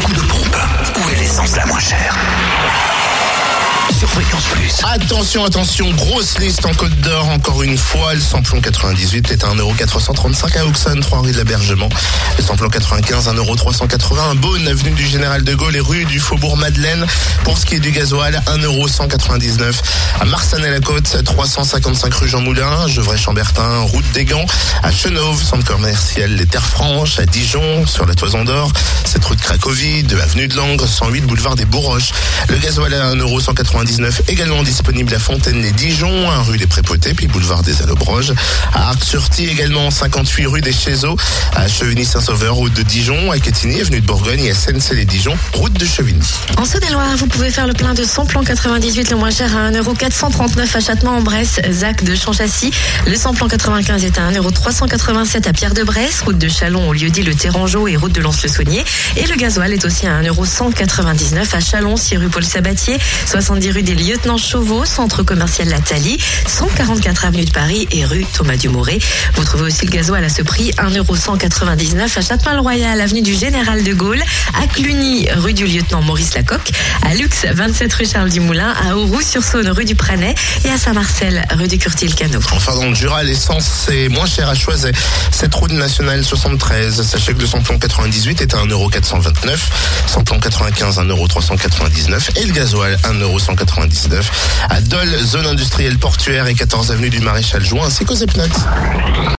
coup de pompe. Où est l'essence la moins chère? Attention, attention, grosse liste en Côte d'Or, encore une fois. Le samplon 98 est à 1,435€ à Auxonne, 3 rue de l'Abergement. Le samplon 95, 1,380€ à Beaune, avenue du Général de Gaulle et rue du Faubourg Madeleine. Pour ce qui est du gasoil, 1,199€ à Marsanne-la-Côte, 355 rue Jean Moulin, Gevrey-Chambertin, route des Gants, à Chenauve, centre commercial Les Terres Franches, à Dijon, sur la Toison d'Or, cette route Cracovie, de avenue de Langres, 108 boulevard des Bourroches. Le gasoil à 1,199€ également disponible à Fontaine-les-Dijon, 1 rue des Prépotés, puis boulevard des Allobroges. À Arc-sur-Ty, également 58 rue des Chézeaux, à Chevigny-Saint-Sauveur, route de Dijon, à Quetigny, avenue de Bourgogne et à Sensey-les-Dijon, route de Chevigny. En Saône-et-Loire, vous pouvez faire le plein de samplon 98 le moins cher à 1,439€ à Châtement-en-Bresse, Zac de Champchassis. Le samplon 95 est à 1,387€ à Pierre-de-Bresse, route de Chalon au lieu dit le Terrangeau et route de Lens-le-Saunier. Et le gasoil est aussi à 1,199€ à Chalon, 6 rue Paul Sabatier, 70 rue des Lieutenants Chauveau, centre commercial La 144 avenue de Paris et rue Thomas Dumouret. Vous trouvez aussi le gasoil à ce prix, 1,199€ à Châtelain-le-Royal, avenue du Général de Gaulle, à Cluny, rue du Lieutenant Maurice Lacocque, à Lux, 27 rue Charles Dumoulin, à Auroux-sur-Saône, rue du Pranet et à Saint-Marcel, rue du Curtil-Cano. Enfin, dans le Jura, l'essence, c'est moins cher à choisir. Cette route nationale 73, sachez que le samplon 98 est à 1,429€, samplon 95 1,399€ et le gasoil 1,199€ à Dole, zone industrielle portuaire et 14 avenue du Maréchal Juin, qu'aux Epnotes.